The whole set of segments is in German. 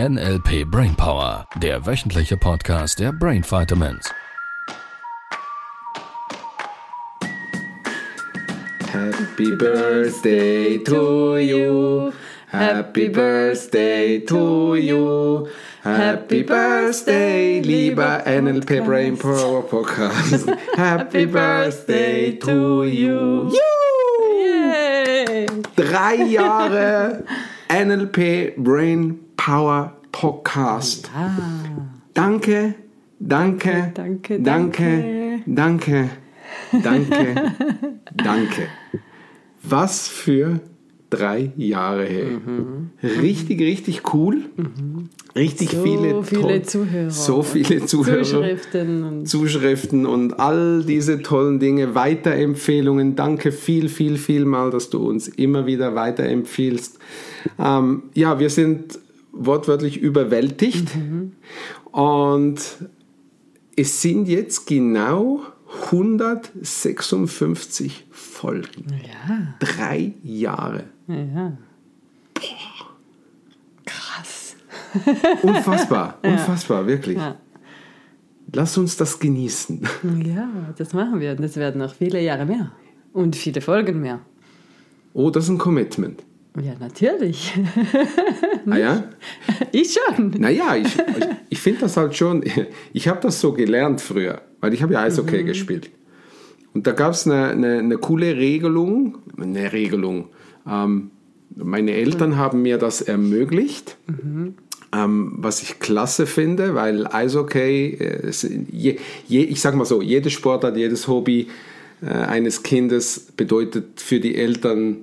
NLP Brainpower, der wöchentliche Podcast der Brain Vitamins. Happy Birthday to you. Happy Birthday to you. Happy Birthday, lieber NLP Brain Power Podcast. Happy Birthday to you. Yay! Drei Jahre NLP Brain Power Podcast. Danke, danke, Danke, danke, danke, danke, danke. Was für drei Jahre her. Richtig, richtig cool. Richtig So viele, viele Zuhörer. So viele Zuhörer. Zuschriften und Zuschriften und all diese tollen Dinge, Weiterempfehlungen. Danke viel, viel, viel mal, dass du uns immer wieder weiterempfiehlst. Ähm, ja, wir sind wortwörtlich überwältigt und es sind jetzt genau 156 Folgen. ja, Drei Jahre. ja. Krass. Unfassbar, unfassbar, wirklich. Ja. Lass uns das genießen. ja, das machen wir. Und das werden noch viele Jahre mehr. Und viele Folgen mehr. Oh, das ist ein Commitment. Ja, natürlich. Ah ja? Ich schon. Naja, ich, ich, ich finde das halt schon, ich habe das so gelernt früher, weil ich habe ja Eishockey gespielt. Und da gab es eine, eine, eine coole Regelung, eine Regelung. Ähm, meine Eltern haben mir das ermöglicht, ähm, was ich klasse finde, weil Eishockey, äh, je, je, ich sage mal so, jede Sportart, jedes Hobby äh, eines Kindes bedeutet für die Eltern,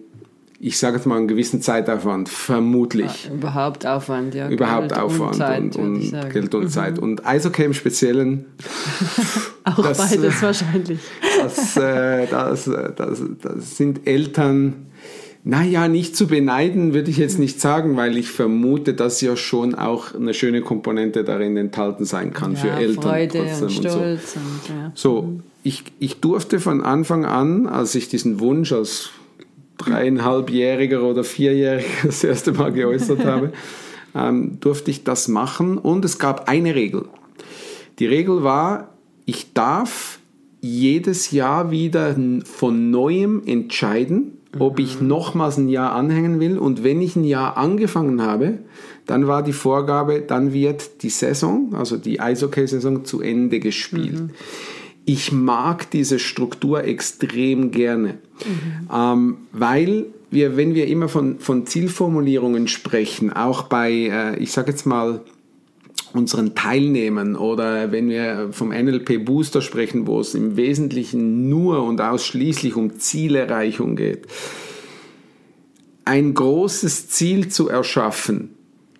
ich sage jetzt mal einen gewissen Zeitaufwand, vermutlich Überhaupt Aufwand, ja. überhaupt Geld Aufwand und, Zeit, und, und. Mhm. Geld und Zeit. Und Eishockey im Speziellen, Auch das, beides äh, wahrscheinlich. das, äh, das, äh, das, das sind Eltern, naja, nicht zu beneiden, würde ich jetzt nicht sagen, weil ich vermute, dass ja schon auch eine schöne Komponente darin enthalten sein kann für ja, Eltern. Freude trotzdem und so. Stolz. Und, ja. So, ich, ich durfte von Anfang an, als ich diesen Wunsch als dreieinhalbjähriger oder vierjähriger das erste Mal geäußert habe, ähm, durfte ich das machen und es gab eine Regel. Die Regel war, ich darf jedes Jahr wieder von neuem entscheiden, ob ich nochmals ein Jahr anhängen will. Und wenn ich ein Jahr angefangen habe, dann war die Vorgabe, dann wird die Saison, also die Eishockey-Saison, zu Ende gespielt. Ich mag diese Struktur extrem gerne, ähm, weil wir, wenn wir immer von, von Zielformulierungen sprechen, auch bei, äh, ich sage jetzt mal, unseren Teilnehmern oder wenn wir vom NLP Booster sprechen, wo es im Wesentlichen nur und ausschließlich um Zielerreichung geht. Ein großes Ziel zu erschaffen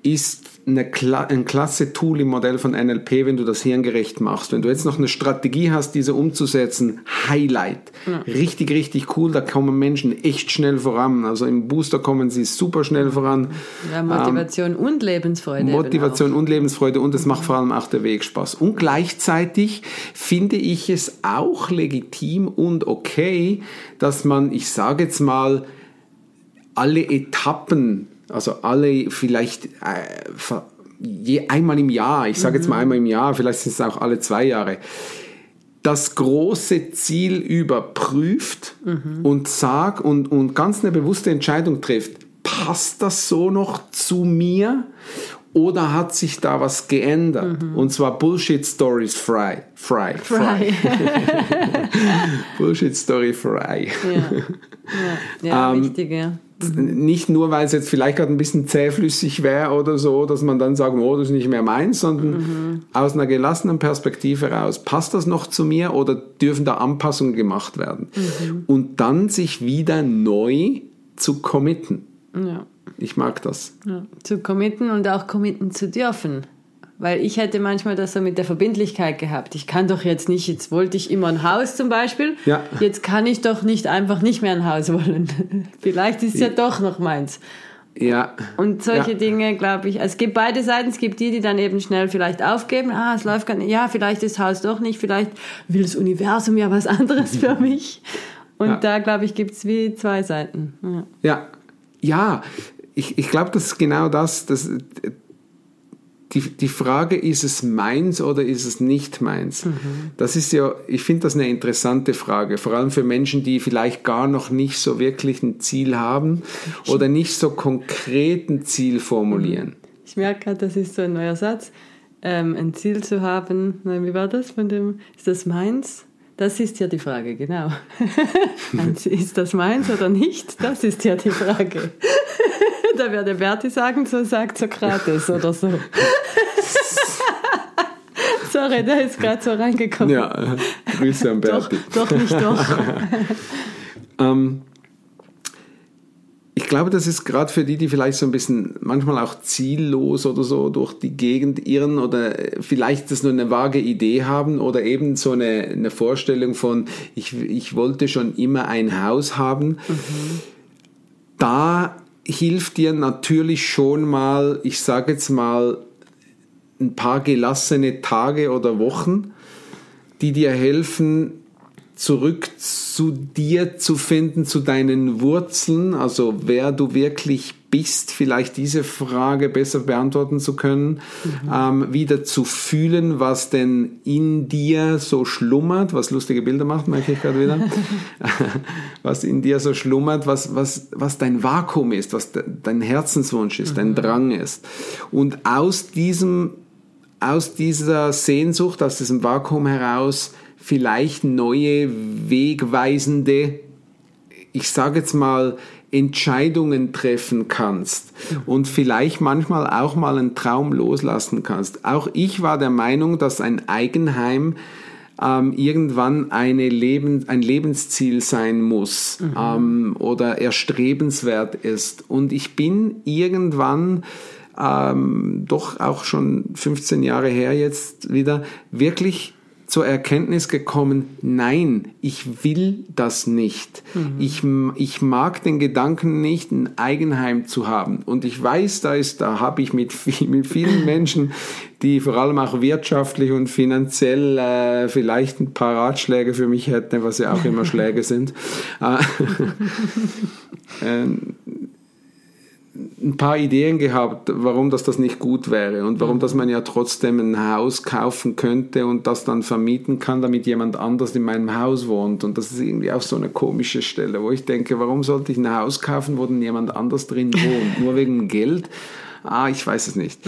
ist eine ein klasse Tool im Modell von NLP, wenn du das hirngerecht machst. Wenn du jetzt noch eine Strategie hast, diese umzusetzen, Highlight. Richtig, richtig cool. Da kommen Menschen echt schnell voran. Also im Booster kommen sie super schnell voran. Ja, Motivation und Lebensfreude. eben Motivation und Lebensfreude und es macht vor allem auch der Weg Spaß. Und gleichzeitig finde ich es auch legitim und okay, dass man, ich sage jetzt mal, alle Etappen, also alle vielleicht äh, je, einmal im Jahr, ich sage jetzt mal einmal im Jahr, vielleicht sind es auch alle zwei Jahre, das große Ziel überprüft und sagt und, und ganz eine bewusste Entscheidung trifft, passt das so noch zu mir oder hat sich da was geändert? Und zwar Bullshit Stories frei. Frei. Frei. Bullshit Story frei. Ja, ja Ähm, wichtig, ja. Nicht nur, weil es jetzt vielleicht gerade ein bisschen zähflüssig wäre oder so, dass man dann sagt, oh, das ist nicht mehr meins, sondern aus einer gelassenen Perspektive heraus, passt das noch zu mir oder dürfen da Anpassungen gemacht werden? Und dann sich wieder neu zu committen. ja. Ich mag das. Ja, zu committen und auch committen zu dürfen. Weil ich hätte manchmal das so mit der Verbindlichkeit gehabt. Ich kann doch jetzt nicht, jetzt wollte ich immer ein Haus zum Beispiel. Ja. Jetzt kann ich doch nicht einfach nicht mehr ein Haus wollen. Vielleicht ist es ja doch noch meins. Ja. Und solche Ja. Dinge, glaube ich, es gibt beide Seiten. Es gibt die, die dann eben schnell vielleicht aufgeben. Ah, es läuft gar nicht. Ja, vielleicht ist das Haus doch nicht. Vielleicht will das Universum ja was anderes für mich. Und Ja. da, glaube ich, gibt es wie zwei Seiten. Ja. Ja, ja ich, ich glaube, das ist genau das. das die, die Frage, ist es meins oder ist es nicht meins? Mhm. Das ist ja, ich finde das eine interessante Frage, vor allem für Menschen, die vielleicht gar noch nicht so wirklich ein Ziel haben oder nicht so konkret ein Ziel formulieren. Mhm. Ich merke gerade, das ist so ein neuer Satz. Ähm, ein Ziel zu haben, wie war das von dem, ist das meins? Das ist ja die Frage, genau. ist das meins oder nicht? Das ist ja die Frage. Da werde Berti sagen, so sagt Sokrates oder so. Sorry, der ist gerade so reingekommen. Ja, Grüße an Berti. Doch, doch nicht doch. ähm, ich glaube, das ist gerade für die, die vielleicht so ein bisschen manchmal auch ziellos oder so durch die Gegend irren oder vielleicht das nur eine vage Idee haben oder eben so eine, eine Vorstellung von, ich, ich wollte schon immer ein Haus haben. Mhm. Da hilft dir natürlich schon mal, ich sage jetzt mal, ein paar gelassene Tage oder Wochen, die dir helfen, zurück zu dir zu finden, zu deinen Wurzeln, also wer du wirklich bist, vielleicht diese Frage besser beantworten zu können, mhm. ähm, wieder zu fühlen, was denn in dir so schlummert, was lustige Bilder macht, merke ich gerade wieder, was in dir so schlummert, was, was, was dein Vakuum ist, was dein Herzenswunsch ist, mhm. dein Drang ist. Und aus diesem, aus dieser Sehnsucht, aus diesem Vakuum heraus, vielleicht neue, wegweisende, ich sage jetzt mal, Entscheidungen treffen kannst und vielleicht manchmal auch mal einen Traum loslassen kannst. Auch ich war der Meinung, dass ein Eigenheim ähm, irgendwann eine Leben, ein Lebensziel sein muss mhm. ähm, oder erstrebenswert ist. Und ich bin irgendwann ähm, doch auch schon 15 Jahre her jetzt wieder wirklich zur Erkenntnis gekommen, nein, ich will das nicht. Mhm. Ich, ich mag den Gedanken nicht, ein Eigenheim zu haben. Und ich weiß, da ist, da habe ich mit, mit vielen Menschen, die vor allem auch wirtschaftlich und finanziell äh, vielleicht ein paar Ratschläge für mich hätten, was ja auch immer Schläge sind. Äh, ähm, ein paar Ideen gehabt, warum das, das nicht gut wäre und warum dass man ja trotzdem ein Haus kaufen könnte und das dann vermieten kann, damit jemand anders in meinem Haus wohnt. Und das ist irgendwie auch so eine komische Stelle, wo ich denke, warum sollte ich ein Haus kaufen, wo dann jemand anders drin wohnt? Nur wegen Geld? Ah, ich weiß es nicht.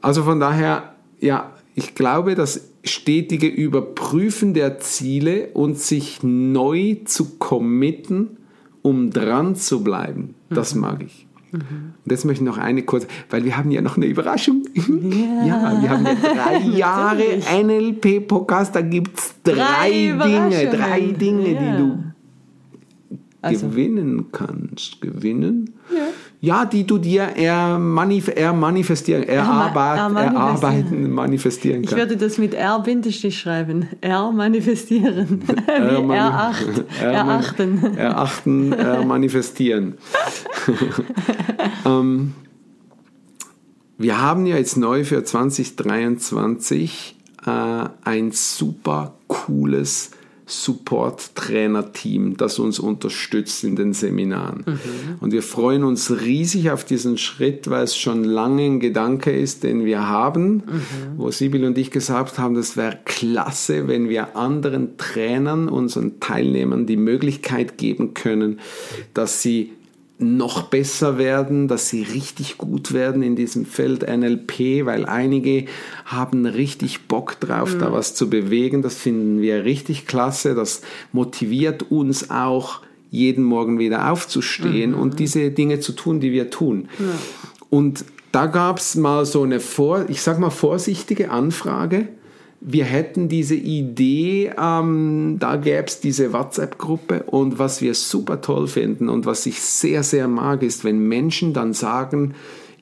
Also von daher, ja, ich glaube, das stetige Überprüfen der Ziele und sich neu zu committen, um dran zu bleiben, das mhm. mag ich. Mhm. Und jetzt möchte ich noch eine kurze, weil wir haben ja noch eine Überraschung. Ja, ja wir haben ja drei Jahre NLP-Podcast, da gibt es drei, drei Dinge, drei Dinge, ja. die du also. gewinnen kannst. Gewinnen? Ja. Ja, die du dir er, manif er manifestieren, erarbeit, er erarbeiten, manifestieren kannst. Ich würde das mit R Bindestrich schreiben. R manifestieren. R, mani R8. erachten. Erachten, er manifestieren. ähm, wir haben ja jetzt neu für 2023 äh, ein super cooles Support-Trainer-Team, das uns unterstützt in den Seminaren. Mhm. Und wir freuen uns riesig auf diesen Schritt, weil es schon lange ein Gedanke ist, den wir haben, mhm. wo Sibyl und ich gesagt haben, das wäre klasse, wenn wir anderen Trainern, unseren Teilnehmern die Möglichkeit geben können, dass sie noch besser werden, dass sie richtig gut werden in diesem Feld NLP, weil einige haben richtig Bock drauf, mhm. da was zu bewegen. Das finden wir richtig klasse. Das motiviert uns auch, jeden Morgen wieder aufzustehen mhm. und diese Dinge zu tun, die wir tun. Ja. Und da gab es mal so eine, vor, ich sag mal, vorsichtige Anfrage wir hätten diese Idee, ähm, da gäbe es diese WhatsApp-Gruppe. Und was wir super toll finden und was ich sehr, sehr mag, ist, wenn Menschen dann sagen,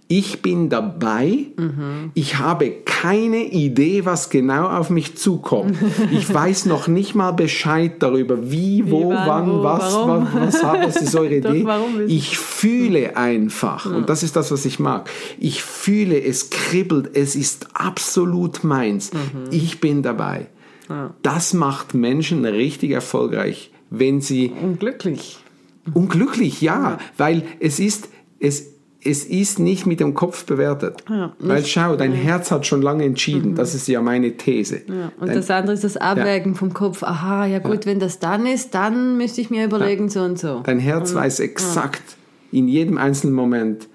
ich bin dabei, mhm. ich habe keine Idee, was genau auf mich zukommt. Ich weiß noch nicht mal Bescheid darüber, wie, wie wo, wann, wann wo, was, warum? was, was, was ist eure Idee. ich fühle einfach, ja. und das ist das, was ich mag, ich fühle, es kribbelt, es ist absolut meins. Mhm. Ich bin dabei. Ja. Das macht Menschen richtig erfolgreich, wenn sie... Unglücklich. Unglücklich, ja, ja. weil es ist, es es ist nicht mit dem Kopf bewertet. Ja, Weil schau, dein Herz hat schon lange entschieden. Das ist ja meine These. Ja, und dein, das andere ist das Abwägen vom Kopf. Aha, ja gut, wenn das dann ist, dann müsste ich mir überlegen, so und so. dein Herz weiß exakt in jedem einzelnen Moment,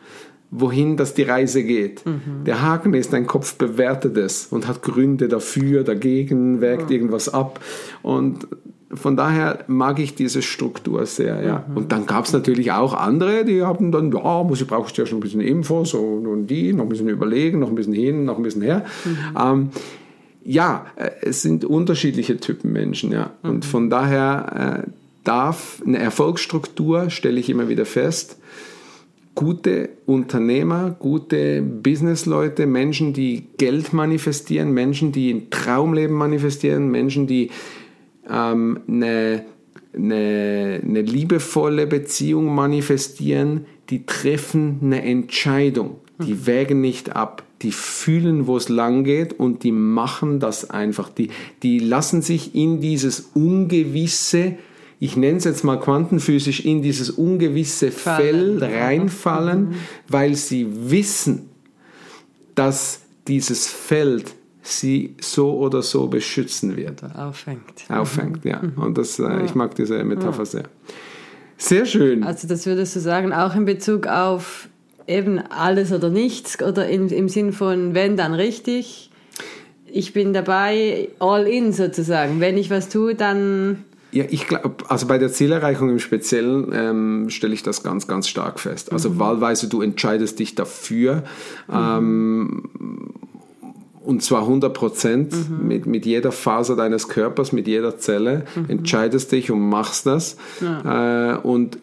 wohin das die Reise geht. Der Haken ist, dein Kopf bewertet es und hat Gründe dafür, dagegen, wägt irgendwas ab. Und von daher mag ich diese Struktur sehr, ja. Und dann gab es natürlich auch andere, die haben dann, ja, muss ich brauchst ja schon ein bisschen Infos und, und die, noch ein bisschen überlegen, noch ein bisschen hin, noch ein bisschen her. Ähm, ja, äh, es sind unterschiedliche Typen Menschen, ja. Und von daher äh, darf eine Erfolgsstruktur, stelle ich immer wieder fest, gute Unternehmer, gute Businessleute, Menschen, die Geld manifestieren, Menschen, die ein Traumleben manifestieren, Menschen, die ähm, eine, eine, eine liebevolle Beziehung manifestieren, die treffen eine Entscheidung. Die wägen nicht ab. Die fühlen, wo es lang geht und die machen das einfach. Die, die lassen sich in dieses Ungewisse, ich nenne es jetzt mal quantenphysisch, in dieses ungewisse Fallen. Fell reinfallen, weil sie wissen, dass dieses Feld sie so oder so beschützen wird Auffängt. auffängt. Ja. Und das, äh, ich mag diese Metapher sehr. Sehr schön. Also das würdest du sagen, auch in Bezug auf eben alles oder nichts oder in, im Sinn von wenn, dann richtig. Ich bin dabei, all in sozusagen. Wenn ich was tue, dann Ja, ich glaube, also bei der Zielerreichung im Speziellen ähm, stelle ich das ganz, ganz stark fest. Also wahlweise du entscheidest dich dafür. Ähm, und zwar 100 Prozent mit, mit jeder Faser deines Körpers, mit jeder Zelle, entscheidest dich und machst das. Äh, und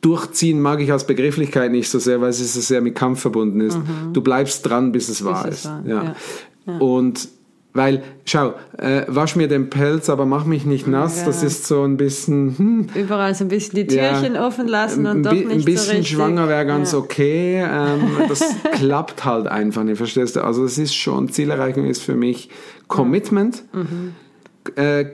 durchziehen mag ich als Begrifflichkeit nicht so sehr, weil es so sehr mit Kampf verbunden ist. Du bleibst dran, bis es wahr es ist. wahr, Ja. ja. Und weil, schau, äh, wasch mir den Pelz, aber mach mich nicht nass. Ja. Das ist so ein bisschen, hm, überall so ein bisschen die Ja. Türchen offen lassen und doch nicht ein bisschen so schwanger wäre ganz ja. okay. Ähm, das klappt halt einfach nicht, verstehst du? Also es ist schon, Zielerreichung ist für mich Commitment, Mhm. äh,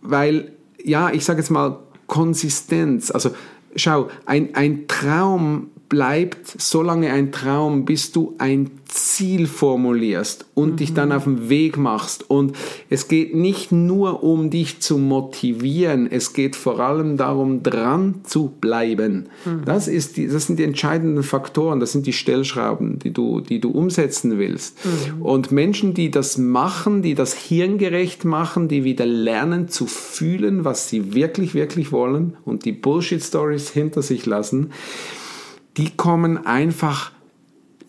weil, ja, ich sage jetzt mal Konsistenz. Also schau, ein, ein Traum bleibt so lange ein Traum, bis du ein Ziel formulierst und dich dann auf den Weg machst. Und es geht nicht nur um dich zu motivieren, es geht vor allem darum, dran zu bleiben. Das, ist die, das sind die entscheidenden Faktoren, das sind die Stellschrauben, die du, die du umsetzen willst. Und Menschen, die das machen, die das hirngerecht machen, die wieder lernen zu fühlen, was sie wirklich, wirklich wollen und die Bullshit-Stories hinter sich lassen, die kommen einfach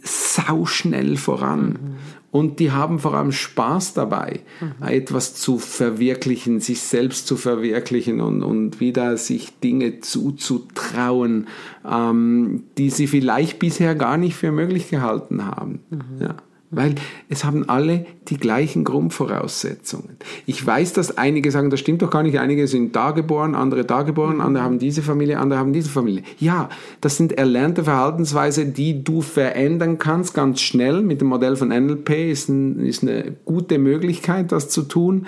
sauschnell voran. Und die haben vor allem Spaß dabei, etwas zu verwirklichen, sich selbst zu verwirklichen und, und wieder sich Dinge zuzutrauen, ähm, die sie vielleicht bisher gar nicht für möglich gehalten haben. Ja. Weil es haben alle die gleichen Grundvoraussetzungen. Ich weiß, dass einige sagen, das stimmt doch gar nicht. Einige sind da geboren, andere da geboren, andere haben diese Familie, andere haben diese Familie. Ja, das sind erlernte Verhaltensweisen, die du verändern kannst ganz schnell. Mit dem Modell von NLP ist, ein, ist eine gute Möglichkeit, das zu tun.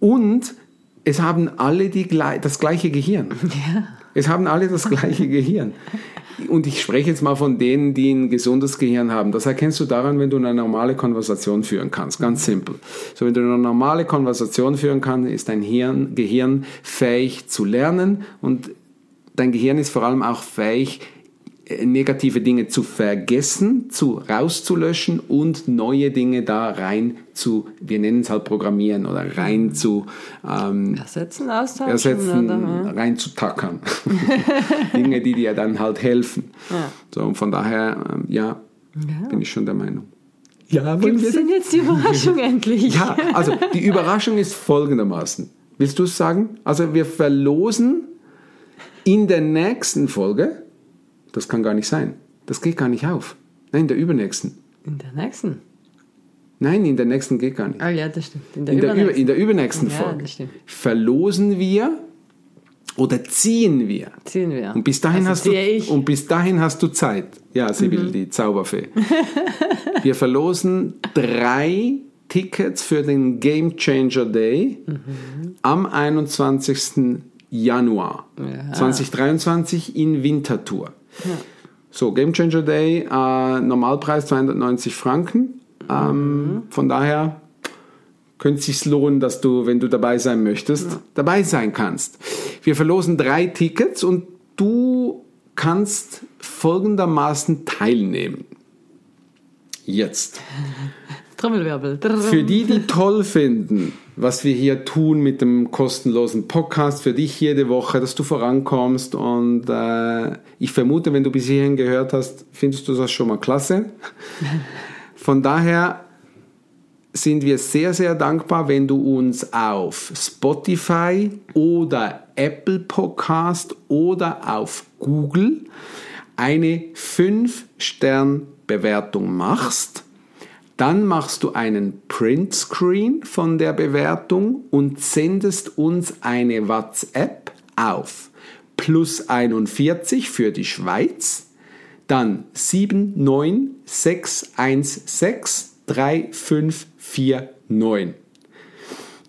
Und es haben alle die, das gleiche Gehirn. Es haben alle das gleiche Gehirn. Und ich spreche jetzt mal von denen, die ein gesundes Gehirn haben. Das erkennst du daran, wenn du eine normale Konversation führen kannst. Ganz simpel. So, wenn du eine normale Konversation führen kannst, ist dein Hirn, Gehirn fähig zu lernen und dein Gehirn ist vor allem auch fähig, äh, negative Dinge zu vergessen, zu rauszulöschen und neue Dinge da rein zu, wir nennen es halt Programmieren oder rein zu ähm, Ersetzen, austauschen. ersetzen, Oder, ja. rein zu tackern. Dinge, die dir dann halt helfen. Ja. So, und von daher, ähm, ja, bin ich schon der Meinung. Ja, Gibt es denn jetzt die Überraschung endlich? ja, also die Überraschung ist folgendermaßen. Willst du es sagen? Also wir verlosen in der nächsten Folge, das kann gar nicht sein, das geht gar nicht auf. Nein, in der übernächsten. In der nächsten. Nein, in der nächsten geht gar nicht. Ah ja, das stimmt. In der, In der, über, übernächsten. in der übernächsten Ja, Folge stimmt. verlosen wir oder ziehen wir. Ziehen wir. Und bis dahin Also hast du ich. und bis dahin hast du Zeit. Ja, Sibyl, die Zauberfee. wir verlosen drei Tickets für den Game Changer Day am 21. Januar Ja. 2023 in Winterthur. So, Game Changer Day, äh, Normalpreis 290 Franken. Ähm, Von daher könnte es sich lohnen, dass du, wenn du dabei sein möchtest, ja. dabei sein kannst. Wir verlosen drei Tickets und du kannst folgendermaßen teilnehmen. Jetzt. Trommelwirbel. Für die, die toll finden, was wir hier tun mit dem kostenlosen Podcast, für dich jede Woche, dass du vorankommst. Und äh, ich vermute, wenn du bis hierhin gehört hast, findest du das schon mal klasse. Von daher sind wir sehr, sehr dankbar, wenn du uns auf Spotify oder Apple Podcast oder auf Google eine 5-Stern-Bewertung machst. Dann machst du einen Printscreen von der Bewertung und sendest uns eine WhatsApp auf plus 41 für die Schweiz, dann 79616 3549.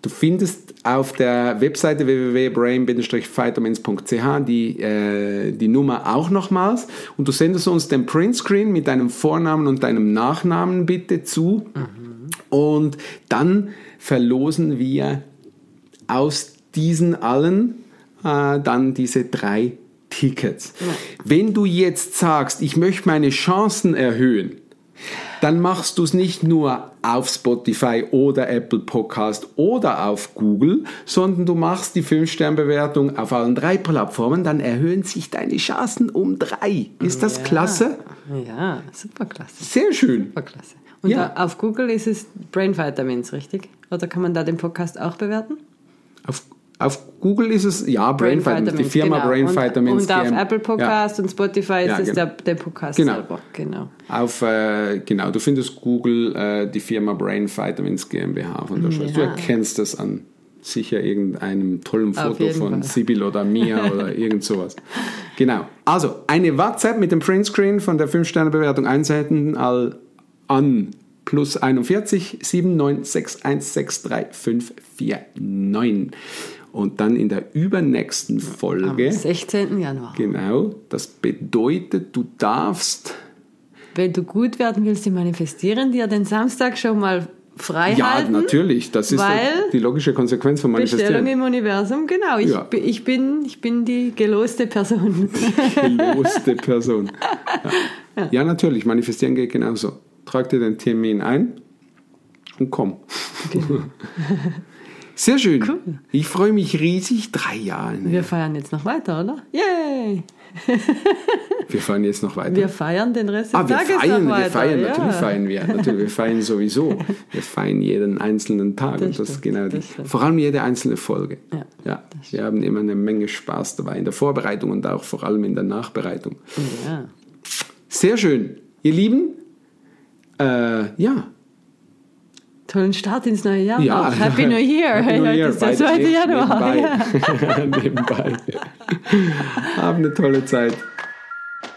Du findest auf der Webseite www.brain-vitamins.ch die, äh, die Nummer auch nochmals und du sendest uns den Printscreen mit deinem Vornamen und deinem Nachnamen bitte zu mhm. und dann verlosen wir aus diesen allen äh, dann diese drei Tickets. Ja. Wenn du jetzt sagst, ich möchte meine Chancen erhöhen, dann machst du es nicht nur auf Spotify oder Apple Podcast oder auf Google, sondern du machst die 5-Sterne-Bewertung auf allen drei Plattformen, dann erhöhen sich deine Chancen um drei. Ist das ja. klasse? Ja, super klasse. Sehr schön. Super klasse. Und ja. auf Google ist es Brain Vitamins, richtig? Oder kann man da den Podcast auch bewerten? Auf auf Google ist es, ja, Brain, Brain Vitamins, die Firma genau. Brain und, Vitamins. Und auf Apple Podcast ja. und Spotify ist ja, es genau. der, der Podcast genau. selber. Genau. Auf, äh, genau, du findest Google äh, die Firma Brain Vitamins GmbH von der Schweiz. Ja. Du erkennst das an sicher irgendeinem tollen Foto von Sibyl oder mir oder irgend sowas. Genau. Also, eine WhatsApp mit dem Printscreen von der 5-Sterne-Bewertung einsenden all an plus 41 796166359 und dann in der übernächsten Folge. Am 16. Januar. Genau. Das bedeutet, du darfst. Wenn du gut werden willst, die manifestieren, dir den Samstag schon mal frei ja, halten. Ja, natürlich. Das ist die logische Konsequenz von Manifestieren. Bestellung im Universum, genau. Ich, ja. ich, bin, ich bin die geloste Person. Die geloste Person. Ja. ja, natürlich. Manifestieren geht genauso. Trag dir den Termin ein und komm. Genau. Sehr schön. Cool. Ich freue mich riesig. Drei Jahre. Wir feiern jetzt noch weiter, oder? Yay! wir feiern jetzt noch weiter. Wir feiern den Rest des ah, wir Tages feiern, noch weiter. Wir feiern, ja. natürlich feiern wir. Natürlich, wir feiern sowieso. Wir feiern jeden einzelnen Tag. Das, das stimmt, genau das vor allem jede einzelne Folge. Ja, ja wir haben immer eine Menge Spaß dabei in der Vorbereitung und auch vor allem in der Nachbereitung. Ja. Sehr schön. Ihr Lieben, äh, ja, Tollen Start ins neue Jahr. Ja, noch. Happy New Year. Happy New Year. ist der 2. Januar. Nebenbei. Ja. nebenbei. Hab eine tolle Zeit.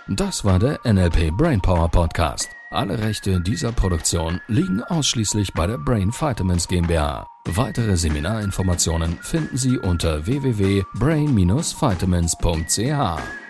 Das war der NLP Brainpower Podcast. Alle Rechte dieser Produktion liegen ausschließlich bei der Brain Vitamins GmbH. Weitere Seminarinformationen finden Sie unter www.brain-vitamins.ch.